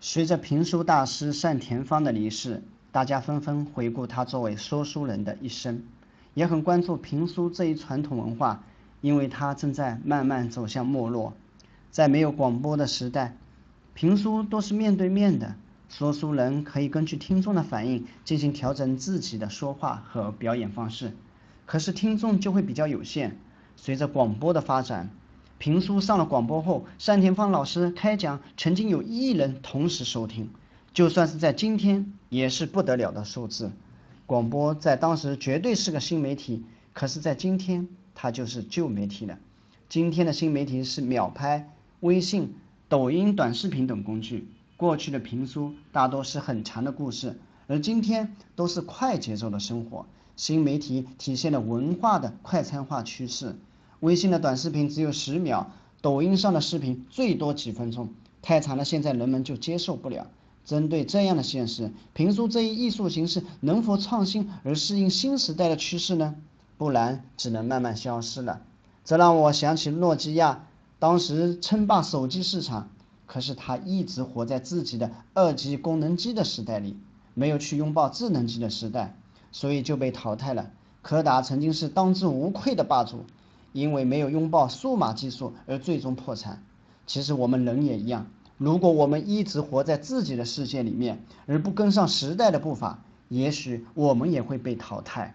随着评书大师单田芳的离世，大家纷纷回顾他作为说书人的一生，也很关注评书这一传统文化，因为它正在慢慢走向没落。在没有广播的时代，评书都是面对面的，说书人可以根据听众的反应进行调整自己的说话和表演方式，可是听众就会比较有限。随着广播的发展，评书上了广播后，单田芳老师开讲，曾经有一亿人同时收听，就算是在今天，也是不得了的数字。广播在当时绝对是个新媒体，可是，在今天，它就是旧媒体了。今天的新媒体是秒拍、微信、抖音短视频等工具。过去的评书大多是很长的故事，而今天都是快节奏的生活。新媒体体现了文化的快餐化趋势。微信的短视频只有十秒，抖音上的视频最多几分钟，太长了，现在人们就接受不了。针对这样的现实，评书这一艺术形式能否创新而适应新时代的趋势呢？不然只能慢慢消失了。这让我想起诺基亚，当时称霸手机市场，可是它一直活在自己的二级功能机的时代里，没有去拥抱智能机的时代，所以就被淘汰了。柯达曾经是当之无愧的霸主。因为没有拥抱数码技术而最终破产。其实我们人也一样，如果我们一直活在自己的世界里面，而不跟上时代的步伐，也许我们也会被淘汰。